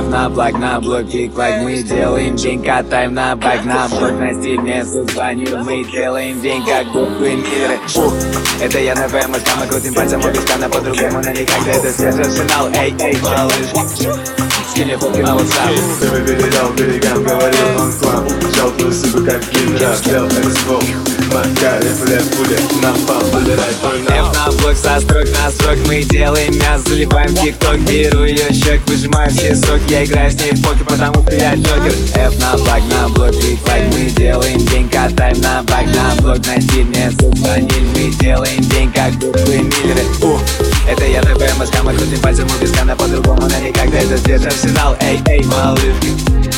на блок, на блок, пик лайк Мы делаем день, катаем на байк На блок, на стиле, звоню Мы делаем день, как буквы мира. Ух, Это я на ВМСК, мы крутим пальцем у виска На по-другому, но никогда это свежий арсенал. Эй, эй, малыш Скини фотки на WhatsApp Ты бы передал берегам, говорил он к вам. Жал твою суку, как генерал, взял экспо Нам на блок, со строк на срок Мы делаем мясо, заливаем тикток Беру ее щек, выжимаю все соки. Я играю с ней в покер, потому что я джокер. F на блок, на блок, биг лайк Мы делаем день, катаем на байк На блок, на стиль, не звонили Мы делаем день, как буквы Миллеры. Ух, это я на БМСК Мы крутим пальцем у виска, но по-другому Но никогда это здесь арсенал. Эй, эй, малышки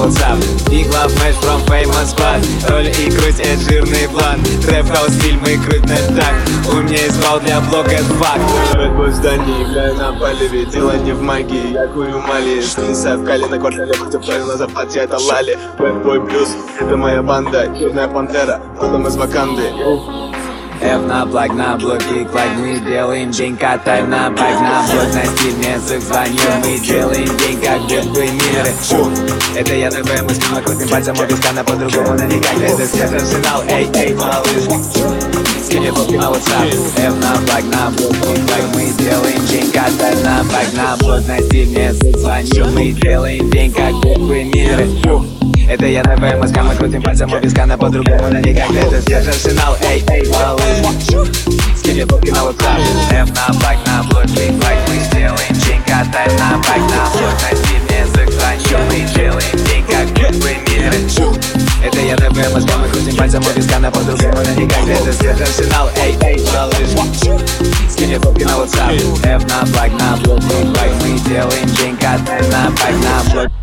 WhatsApp. Big love match from famous spot Роль и круть, это жирный план. Трэп хаус стиль, мы круть на так У есть бал для блока, это факт Бэтбой в здании, играю на палеве Дело не в магии, я курю мали в кале на квартале Против правил на зарплате, это лали. Бэтбой плюс, это моя банда Черная пантера, родом из Ваканды F на блок, на блок, лайк Мы делаем день, катаем на байк. На блок, на стиль, звоним Мы делаем день, как буквы миры Ух, Это я на БМС, мы крутим пальцем у виска На по-другому, но никогда это свет арсенал Эй, эй, малыш. На WhatsApp F на блок, на блок, лайк Мы делаем день, катаем на байк. На блок, на стиль, звоним Мы делаем день, как буквы миры Ух, это я на ВМСК, мы крутим пальцем у виска На по-другому, но никогда это свежий арсенал. Эй, эй, малыш мне фотки на WhatsApp F на блок, на блок, биг лайк Мы сделаем день, катаем на байк На на язык звоним Мы делаем день, как буквы мира Это я на ВМСК, мы крутим пальцем у виска На по-другому, но никогда это свежий арсенал. Эй, эй, малыш мне фотки на WhatsApp F на блок, на блок, биг лайк Мы делаем день, катаем на байк На блок